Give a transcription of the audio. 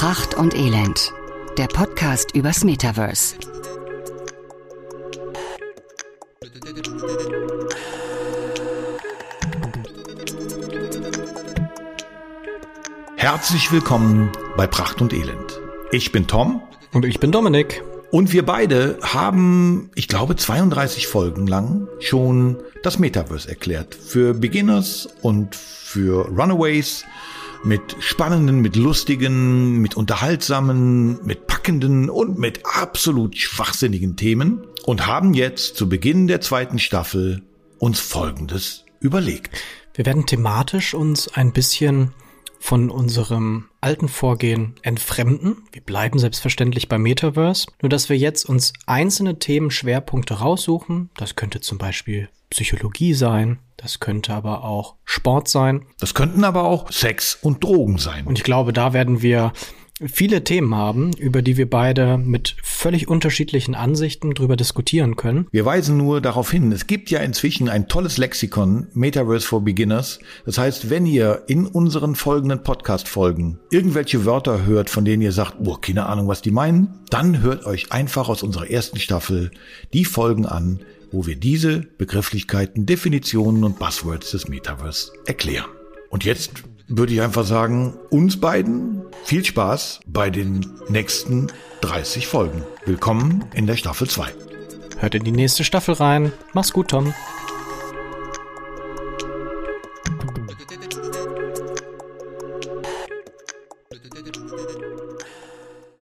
Pracht und Elend, der Podcast übers Metaverse. Herzlich willkommen bei Pracht und Elend. Ich bin Tom. Und ich bin Dominik. Und wir beide haben, ich glaube, 32 Folgen lang schon das Metaverse erklärt. Für Beginners und für Runaways. Mit spannenden, mit lustigen, mit unterhaltsamen, mit packenden und mit absolut schwachsinnigen Themen. Und haben jetzt zu Beginn der zweiten Staffel uns Folgendes überlegt. Wir werden thematisch uns ein bisschen von unserem alten Vorgehen entfremden. Wir bleiben selbstverständlich beim Metaverse, nur dass wir jetzt uns einzelne Themenschwerpunkte raussuchen. Das könnte zum Beispiel Psychologie sein, das könnte aber auch Sport sein. Das könnten aber auch Sex und Drogen sein. Und ich glaube, da werden wir viele Themen haben, über die wir beide mit völlig unterschiedlichen Ansichten drüber diskutieren können. Wir weisen nur darauf hin, es gibt ja inzwischen ein tolles Lexikon, Metaverse for Beginners. Das heißt, wenn ihr in unseren folgenden Podcast-Folgen irgendwelche Wörter hört, von denen ihr sagt, boah, keine Ahnung, was die meinen, dann hört euch einfach aus unserer ersten Staffel die Folgen an, wo wir diese Begrifflichkeiten, Definitionen und Buzzwords des Metaverse erklären. Und jetzt würde ich einfach sagen, uns beiden viel Spaß bei den nächsten 30 Folgen. Willkommen in der Staffel 2. Hört in die nächste Staffel rein. Mach's gut, Tom.